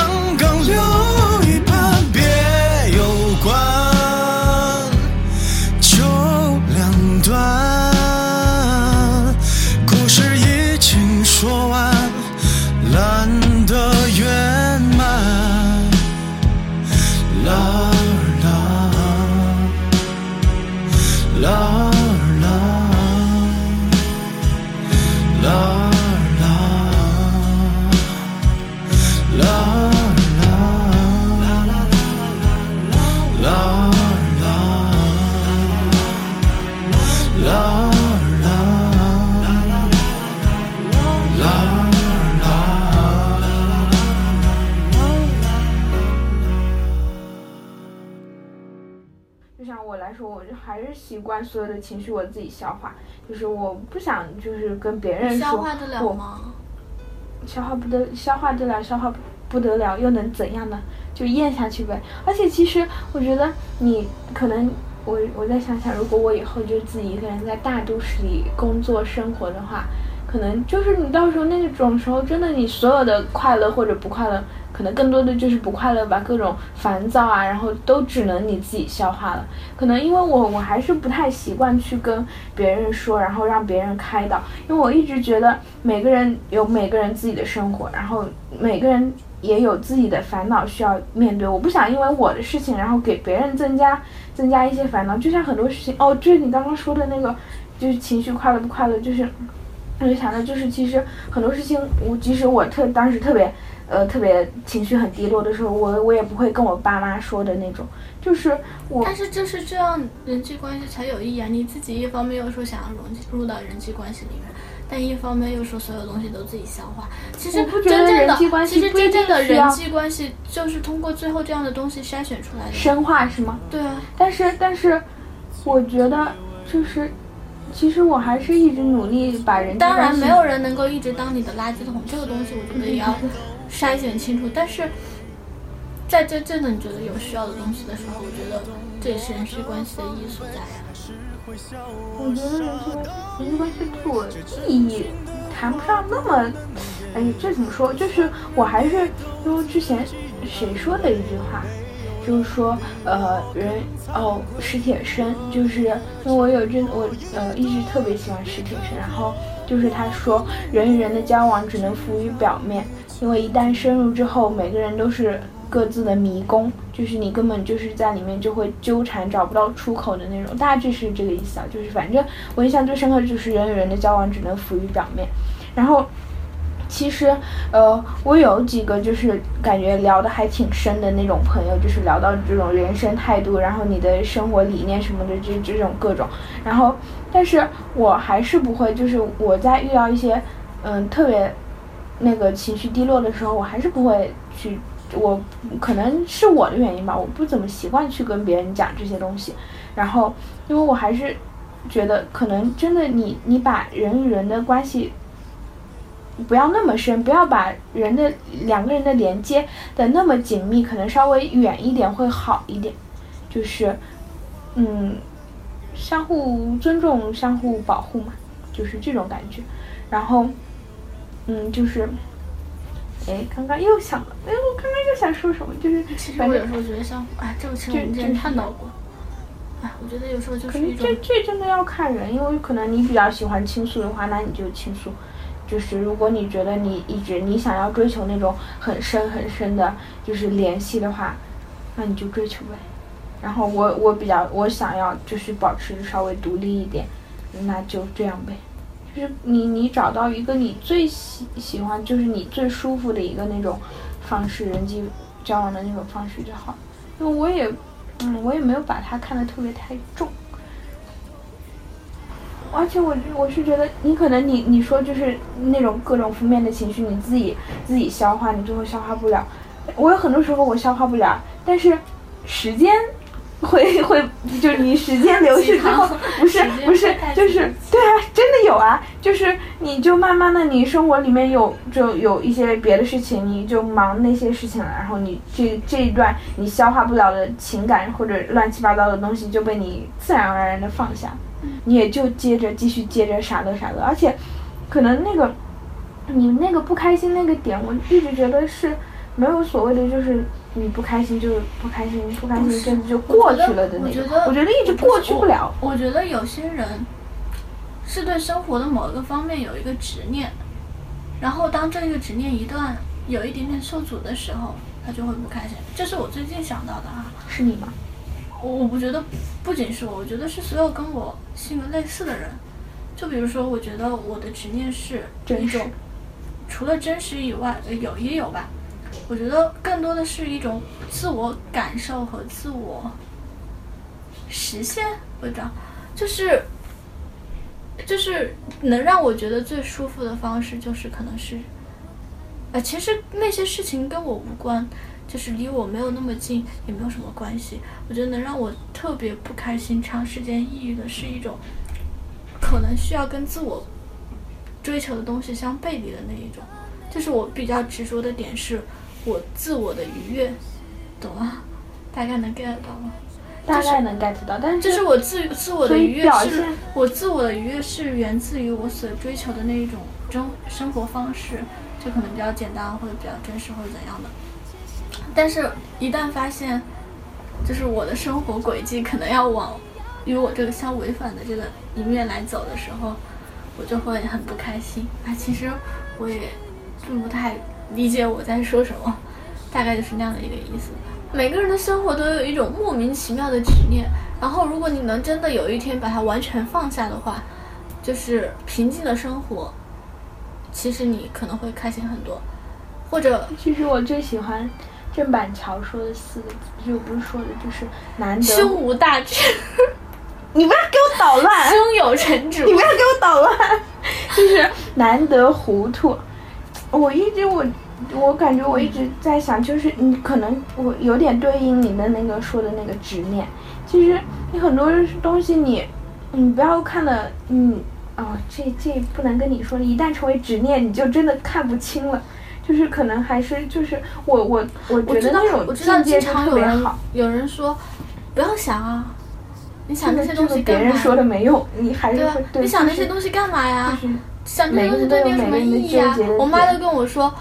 是习惯所有的情绪我自己消化，就是我不想就是跟别人说，消化得了吗？消化不得，消化得了，消化不得了，又能怎样呢？就咽下去呗。而且其实我觉得你可能，我我再想想，如果我以后就自己一个人在大都市里工作生活的话，可能就是你到时候那种时候，真的你所有的快乐或者不快乐，可能更多的就是不快乐吧，各种烦躁啊，然后都只能你自己消化了。可能因为我我还是不太习惯去跟别人说，然后让别人开导，因为我一直觉得每个人有每个人自己的生活，然后每个人也有自己的烦恼需要面对。我不想因为我的事情，然后给别人增加增加一些烦恼。就像很多事情，哦，就是你刚刚说的那个，就是情绪快乐不快乐，就是我就想到，就是其实很多事情，我即使我特当时特别呃特别情绪很低落的时候，我我也不会跟我爸妈说的那种，就是我但是就是这样，人际关系才有意义啊！你自己一方面又说想要融入到人际关系里面，但一方面又说所有东西都自己消化。其实真正人际关的，其实真正的人际关系就是通过最后这样的东西筛选出来的。深化是吗？对啊，但是但是，我觉得就是，其实我还是一直努力把人当然没有人能够一直当你的垃圾桶，这个东西我觉得也要 筛选清楚。但是在真正的你觉得有需要的东西的时候，我觉得这也是人际关系的意义所在呀。我觉得人际关人际关系对我意义谈不上那么，哎，这怎么说？就是我还是因为之前谁说的一句话，就是说呃人哦史铁生，就是因为我有阵我呃一直特别喜欢史铁生，然后就是他说人与人的交往只能浮于表面，因为一旦深入之后，每个人都是各自的迷宫，就是你根本就是在里面就会纠缠，找不到出口的那种，大致是这个意思啊。就是反正我印象最深刻的就是人与人的交往只能浮于表面，然后。其实，呃，我有几个就是感觉聊得还挺深的那种朋友，就是聊到这种人生态度，然后你的生活理念什么的，这这种各种。然后，但是我还是不会，就是我在遇到一些，嗯，特别那个情绪低落的时候，我还是不会去，我可能是我的原因吧，我不怎么习惯去跟别人讲这些东西。然后，因为我还是觉得，可能真的你你把人与人的关系。不要那么深，不要把人的两个人的连接的那么紧密，可能稍微远一点会好一点。就是，嗯，相互尊重、相互保护嘛，就是这种感觉。然后，嗯，就是，哎，刚刚又想了，哎，我刚刚又想说什么，就是其实我有时候觉得像，哎，这个其实我们之前就探讨过。哎，我觉得有时候就可是一种能这这真的要看人，因为可能你比较喜欢倾诉的话，那你就倾诉。就是如果你觉得你一直你想要追求那种很深很深的，就是联系的话，那你就追求呗。然后我我比较我想要就是保持稍微独立一点，那就这样呗。就是你你找到一个你最喜喜欢，就是你最舒服的一个那种方式，人际交往的那种方式就好。因为我也嗯我也没有把它看得特别太重。而且我我是觉得，你可能你你说就是那种各种负面的情绪，你自己自己消化，你最后消化不了。我有很多时候我消化不了，但是时间会 会就是你时间流逝之后，不是不是就是对啊，真的有啊，就是你就慢慢的你生活里面有就有一些别的事情，你就忙那些事情了，然后你这这一段你消化不了的情感或者乱七八糟的东西就被你自然而然的放下。你也就接着继续接着傻乐傻乐，而且可能那个你那个不开心那个点，我一直觉得是没有所谓的，就是你不开心就是不开心，不开心一阵子就过去了的那种。我觉得我觉得一直过去不了。我觉得有些人是对生活的某一个方面有一个执念，然后当这个执念一段有一点点受阻的时候，他就会不开心。这是我最近想到的啊。是你吗？我我不觉得，不仅是我，我觉得是所有跟我性格类似的人。就比如说，我觉得我的执念是一种，除了真实以外，呃有也有吧。我觉得更多的是一种自我感受和自我实现，我知道，就是就是能让我觉得最舒服的方式，就是可能是，呃，其实那些事情跟我无关，就是离我没有那么近，也没有什么关系。我觉得能让我特别不开心、长时间抑郁的是一种，可能需要跟自我追求的东西相背离的那一种。就是我比较执着的点是，我自我的愉悦，懂吗？大概能 get 到吗？大概能 get 到，但是这是我自自我的愉悦是，我自我的愉悦是源自于我所追求的那一种生生活方式，就可能比较简单或者比较真实或者怎样的。但是，一旦发现，就是我的生活轨迹可能要往与我这个相违反的这个一面来走的时候，我就会很不开心。啊，其实我也并不太理解我在说什么，大概就是那样的一个意思。每个人的生活都有一种莫名其妙的执念，然后如果你能真的有一天把它完全放下的话，就是平静的生活，其实你可能会开心很多，或者其实我最喜欢郑板桥说的四个字，就不是说的，就是难得。胸无大志，你不要给我捣乱！胸有成竹。你不要给我捣乱！就是难得糊涂。我一直我我感觉我一直在想，就是你可能我有点对应你的那个说的那个执念。其实你很多东西你你不要看的嗯哦这这不能跟你说，一旦成为执念，你就真的看不清了。就是可能还是就是我我我觉得我知道那种我知道境界特别常有人好。有人说，不要想啊，你想这个那些东西干嘛？说的没用，你还是对对。你想那些东西干嘛呀？就是想这些东西对你有什么意义啊？我妈都跟我说，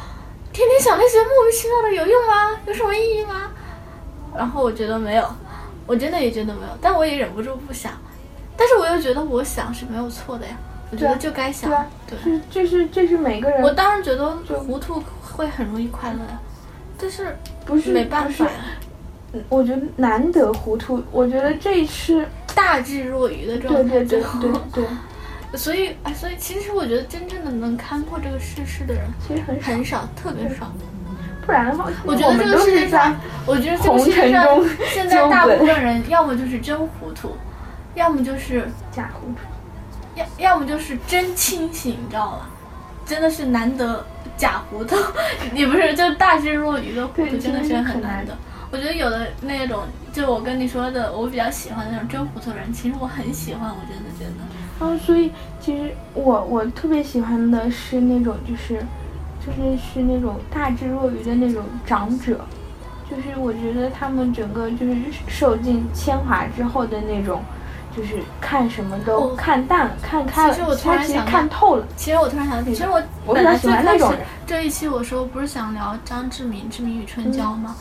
天天想那些莫名其妙的有用吗？有什么意义吗？然后我觉得没有，我真的也觉得没有，但我也忍不住不想，但是我又觉得我想是没有错的呀，我觉得就该想对是就是这是每个人我当时觉得糊涂会很容易快乐呀，但是不是没办法呀，我觉得难得糊涂，我觉得这是大智若愚的状态。对对对对对，所以，哎，所以其实我觉得真正的能看破这个世事的人其实很，很少，特别少。不然的话，我觉得这个世界上我觉得这个红世界上现在大部分人要么就是真糊涂，要么就是假糊涂。要要么就是真清醒，你知道吗？真的是难得假糊涂，也不是就大智若愚的糊涂，真的是很难得。我觉得有的那种，就我跟你说的，我比较喜欢那种真糊涂的人，其实我很喜欢，我真的真的。然后所以其实我我特别喜欢的是那种就是就是是那种大智若愚的那种长者，就是我觉得他们整个就是受尽铅华之后的那种。就是看什么都看淡了，看开了，其实我突然想看透了。其实我突然想到，其实我本来最开始欢那种人这一期我说不是想聊张志明《志明与春娇》吗？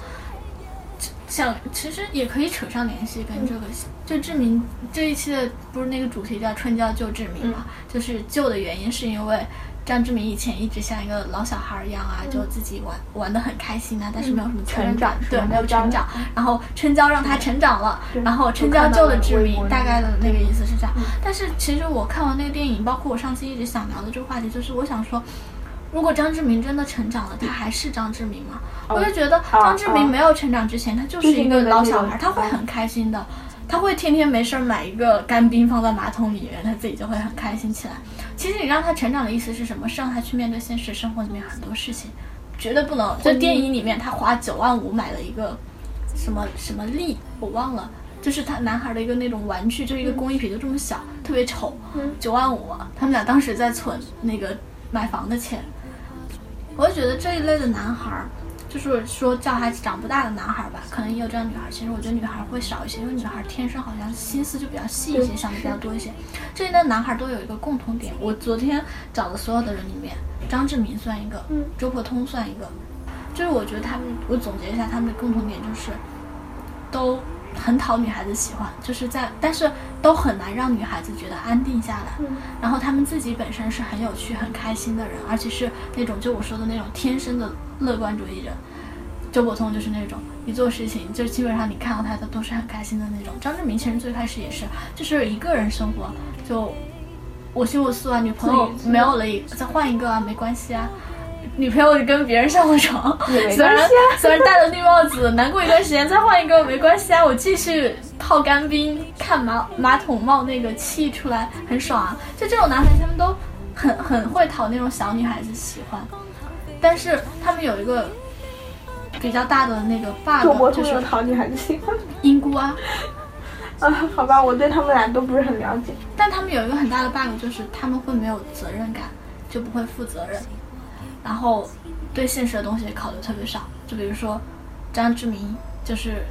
想其实也可以扯上联系，跟这个就志明这一期的不是那个主题叫“春娇救志明”嘛？就是救的原因是因为张志明以前一直像一个老小孩一样啊，就自己玩玩的很开心啊，但是没有什么成长感，对，没有成长。然后春娇让他成长了，然后春娇救了志明，大概的那个意思是这样。但是其实我看完那个电影，包括我上次一直想聊的这个话题，就是我想说。如果张志明真的成长了，他还是张志明吗？我就觉得张志明没有成长之前，他就是一个老小孩，他会很开心的，他会天天没事儿买一个干冰放在马桶里面，他自己就会很开心起来。其实你让他成长的意思是什么？是让他去面对现实生活里面很多事情，绝对不能。就电影里面他花九万五买了一个什么什么力，我忘了。就是他男孩的一个那种玩具，就是一个工艺品，就这么小，特别丑，九万五。他们俩当时在存那个买房的钱。我就觉得这一类的男孩儿，就是说叫他长不大的男孩儿吧，可能也有这样的女孩儿。其实我觉得女孩儿会少一些，因为女孩儿天生好像心思就比较细一些，想的比较多一些。这一男孩儿都有一个共同点，我昨天找的所有的人里面，张志明算一个，周伯通算一个，就是我觉得他们，我总结一下他们的共同点就是，都很讨女孩子喜欢，就是在，但是都很难让女孩子觉得安定下来。然后他们自己本身是很有趣、很开心的人，而且是那种就我说的那种天生的乐观主义者。周伯通就是那种一做事情就基本上你看到他的都是很开心的那种。张志明其实最开始也是，就是一个人生活，就我行我素啊，女朋友没有了一再换一个啊，没关系啊。女朋友跟别人上了床，虽然啊虽然戴了绿帽子，难过一段时间再换一个没关系啊，我继续泡干冰，看马马桶冒那个气出来，很爽啊。就这种男孩，他们都很很会讨那种小女孩子喜欢，但是他们有一个比较大的那个 bug，就是讨女孩子喜欢英姑啊。啊？好吧，我对他们俩都不是很了解。但他们有一个很大的 bug，就是他们会没有责任感，就不会负责任，然后对现实的东西考虑特别少。就比如说张志明，就是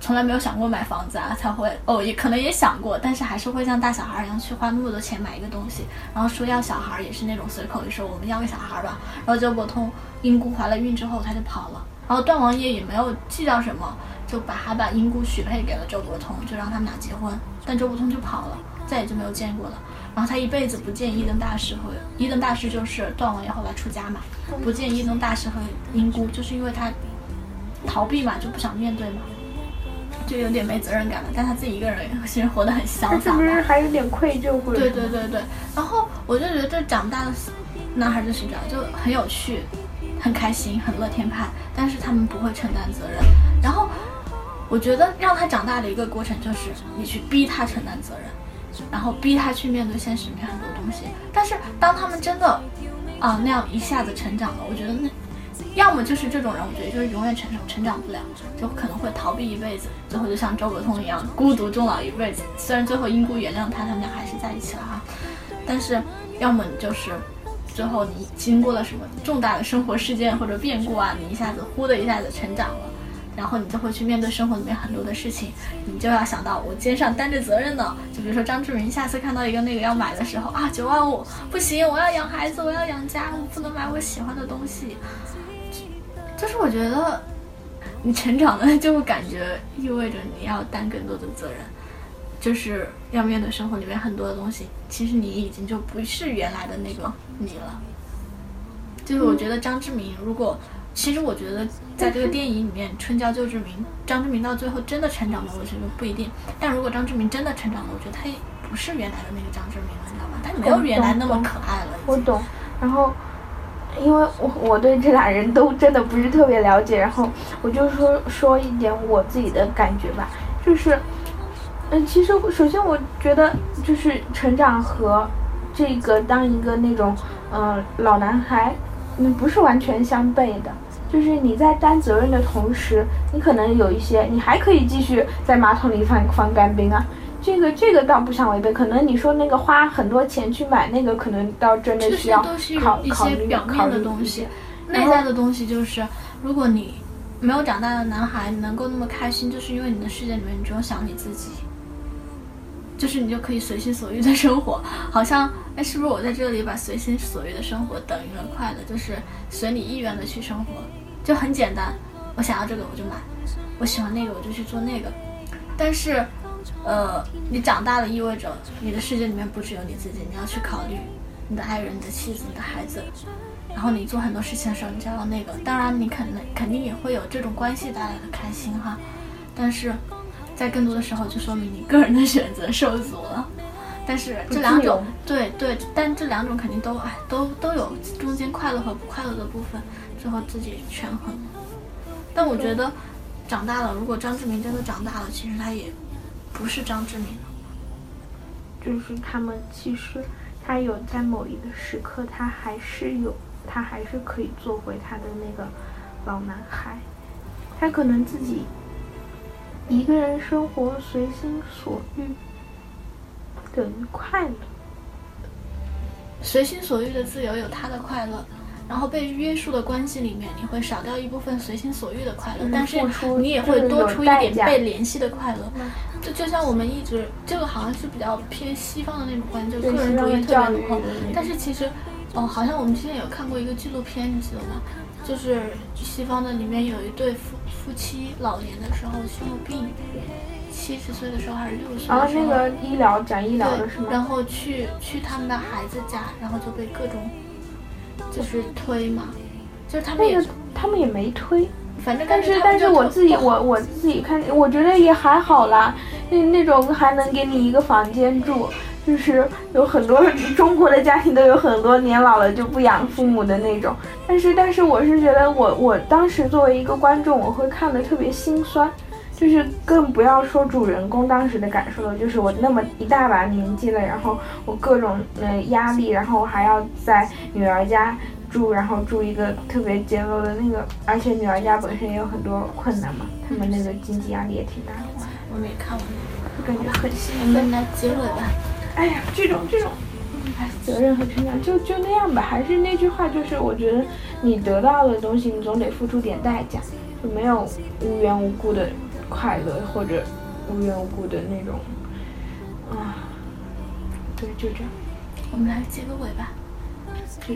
从来没有想过买房子啊，才会哦，也可能也想过，但是还是会像大小孩一样去花那么多钱买一个东西。然后说要小孩也是那种随口一说，我们要个小孩吧。然后周伯通英姑怀了孕之后他就跑了，然后段王爷也没有计较什么，就把还把英姑许配给了周伯通，就让他们俩结婚。但周伯通就跑了，再也就没有见过了。然后他一辈子不见伊登大师和伊登大师就是段王爷后来出家嘛，不见伊登大师和英姑，就是因为他逃避嘛，就不想面对嘛，就有点没责任感了。但他自己一个人其实活得很潇洒是不是。还有点愧疚对对对对，然后我就觉得这长大的男孩就是这样，就很有趣，很开心，很乐天派，但是他们不会承担责任。然后我觉得让他长大的一个过程就是你去逼他承担责任，然后逼他去面对现实里面很多东西。但是当他们真的啊那样一下子成长了，我觉得那要么就是这种人，我觉得就是永远成长成长不了，就可能会逃避一辈子，最后就像周伯通一样孤独终老一辈子。虽然最后英姑原谅他，他们俩还是在一起了哈，但是要么你就是最后你经过了什么重大的生活事件或者变故啊，你一下子呼的一下子成长了。然后你就会去面对生活里面很多的事情，你就要想到我肩上担着责任呢。就比如说张志明下次看到一个那个要买的时候啊，九万五不行，我要养孩子，我要养家，我不能买我喜欢的东西。就是我觉得你成长了，就会感觉意味着你要担更多的责任，就是要面对生活里面很多的东西。其实你已经就不是原来的那个你了。就是我觉得张志明，如果其实我觉得在这个电影里面，春娇救志明，张志明到最后真的成长了，我觉得不一定。但如果张志明真的成长了，我觉得他也不是原来的那个张志明了，你知道吗？他没有原来那么可爱了。我懂，然后因为我我对这俩人都真的不是特别了解，然后我就说说一点我自己的感觉吧，就是，嗯，其实首先我觉得就是成长和这个当一个那种嗯、老男孩，嗯不是完全相悖的。就是你在担责任的同时，你可能有一些，你还可以继续在马桶里放放干冰啊。这个这个倒不相违背，可能你说那个花很多钱去买那个，可能倒真的需要考考虑些表面考虑的东西，内在的东西就是，如果你没有长大的男孩能够那么开心，就是因为你的世界里面你只有想你自己，就是你就可以随心所欲的生活，好像哎，是不是我在这里把随心所欲的生活等于了快乐，就是随你意愿的去生活，就很简单，我想要这个我就买，我喜欢那个我就去做那个，但是。呃，你长大了意味着你的世界里面不只有你自己，你要去考虑你的爱人、你的妻子、你的孩子，然后你做很多事情的时候，你就要那个。当然，你肯定肯定也会有这种关系带来的开心哈，但是在更多的时候，就说明你个人的选择受阻了。但是这两种，对对，但这两种肯定都哎都都有中间快乐和不快乐的部分，最后自己权衡。但我觉得长大了，如果张志明真的长大了，其实他也。不是张志明了，就是他们其实他有在某一个时刻，他还是有，他还是可以做回他的那个老男孩，他可能自己一个人生活，随心所欲，等于快乐。随心所欲的自由有他的快乐，然后被约束的关系里面，你会少掉一部分随心所欲的快乐，但是你也会多出一点被联系的快乐。就就像我们一直这个好像是比较偏西方的那种观，就个人主义特别浓厚。但是其实，哦，好像我们之前有看过一个纪录片，你记得吗？就是西方的里面有一对夫夫妻老年的时候生了病，七十岁的时候还是六十岁的时候，啊，那个医疗讲医疗的是吗？然后去去他们的孩子家，然后就被各种就是推嘛，就是他们也、那个、他们也没推。反正但是但是我自己我我自己看，我觉得也还好啦。那那种还能给你一个房间住，就是有很多中国的家庭都有很多年老了就不养父母的那种。但是但是我是觉得我我当时作为一个观众，我会看的特别心酸。就是更不要说主人公当时的感受了，就是我那么一大把年纪了，然后我各种呃压力，然后我还要在女儿家。住，然后住一个特别简陋的那个，而且女儿家本身也有很多困难嘛，他们那个经济压力也挺大的。我没看完，我感觉很心我们来结尾吧。哎呀，这种这种，哎，责任和成长就就那样吧。还是那句话，就是我觉得你得到的东西，你总得付出点代价，就没有无缘无故的快乐或者无缘无故的那种，啊，对，就这样。我们来结个尾吧。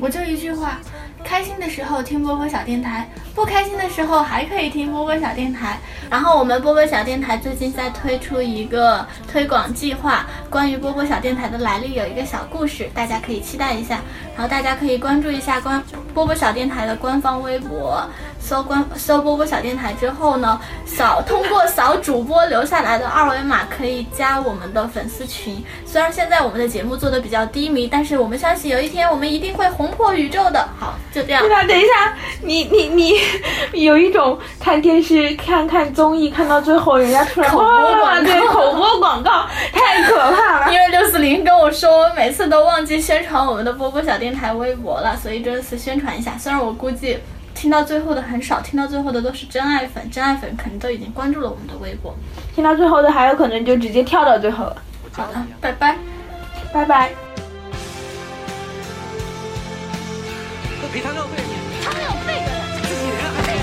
我就一句话：开心的时候听波波小电台，不开心的时候还可以听波波小电台。然后我们波波小电台最近在推出一个推广计划，关于波波小电台的来历有一个小故事，大家可以期待一下。然后大家可以关注一下官波波小电台的官方微博，搜官搜波波小电台之后呢，扫通过扫主播留下来的二维码，可以加我们的粉丝群。虽然现在我们的节目做的比较低迷，但是我们相信有一天我们一定会红破宇宙的。好，就这样对。吧？等一下，你你你有一种看电视、看看综艺，看到最后人家出来 口播广告对口播广告，太可怕了。因为六四零跟我说，我每次都忘记宣传我们的波波小电台微博了，所以这次宣传一下。虽然我估计听到最后的很少，听到最后的都是真爱粉，真爱粉肯定都已经关注了我们的微博。听到最后的还有可能就直接跳到最后了。好的，拜拜。拜拜。赔他尿费你，他尿费的，自己人还是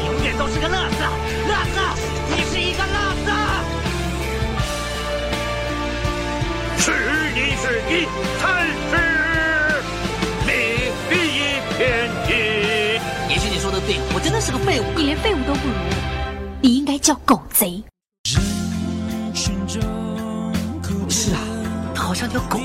你永远都是个乐子，乐子，你是一个乐子。是你是你，才是另一片天。对，我真的是个废物。你连废物都不如，你应该叫狗贼。是啊，他好像条狗啊。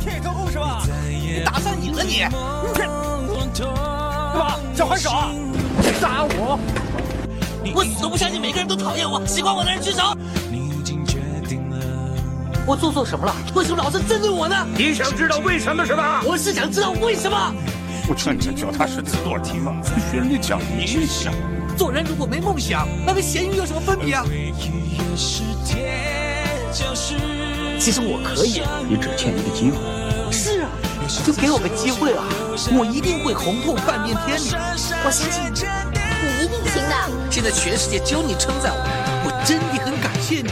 骗客户是吧？你打算赢了你？对吧？想还手啊？杀我！我死都不相信每个人都讨厌我，喜欢我的人举手。我做错什么了？为什么老是针对我呢？你想知道为什么是吧？我是想知道为什么。我劝你们脚踏实地做题嘛，学人家讲理想。做人如果没梦想，那跟咸鱼有什么分别啊？其实我可以。你只欠一个机会。是啊，就给我个机会啊！我一定会红透半边天的。我相信你，你一定行的。现在全世界只有你称赞我，我真的很感谢你。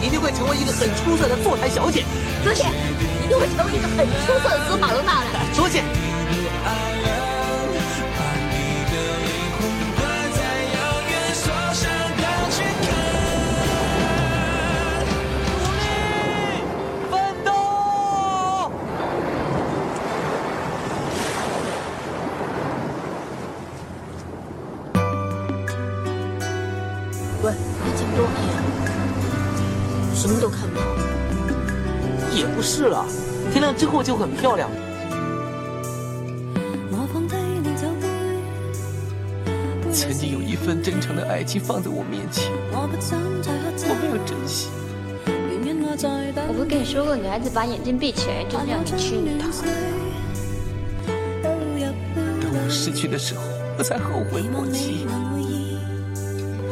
一定会成为一个很出色的坐台小姐。而且一定会成为一个很出色的司马罗大人。小姐，什么都看不到。也不是了，天亮之后就很漂亮。曾经有一份真诚的爱情放在我面前，我没有珍惜。我不是跟你说过，女孩子把眼睛闭起来就是让你吃你糖。当我失去的时候，我才后悔莫及。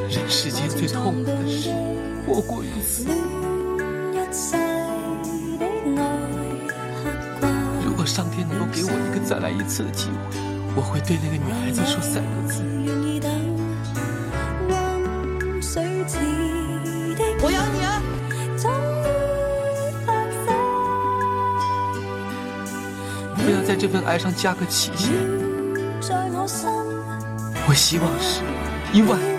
人世间最痛苦的事，莫过于此。如果上天能够给我一个再来一次的机会，我会对那个女孩子说三个字：我要你啊！不要在这份爱上加个期限。我希望是一万。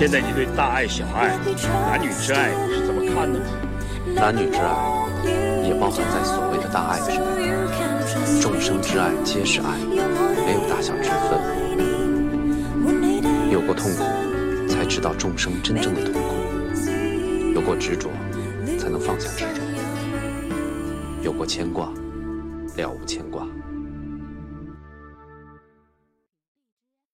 现在你对大爱、小爱、男女之爱是怎么看的？男女之爱也包含在所谓的大爱之内。众生之爱皆是爱，没有大小之分。有过痛苦，才知道众生真正的痛苦；有过执着，才能放下执着；有过牵挂，了无牵挂。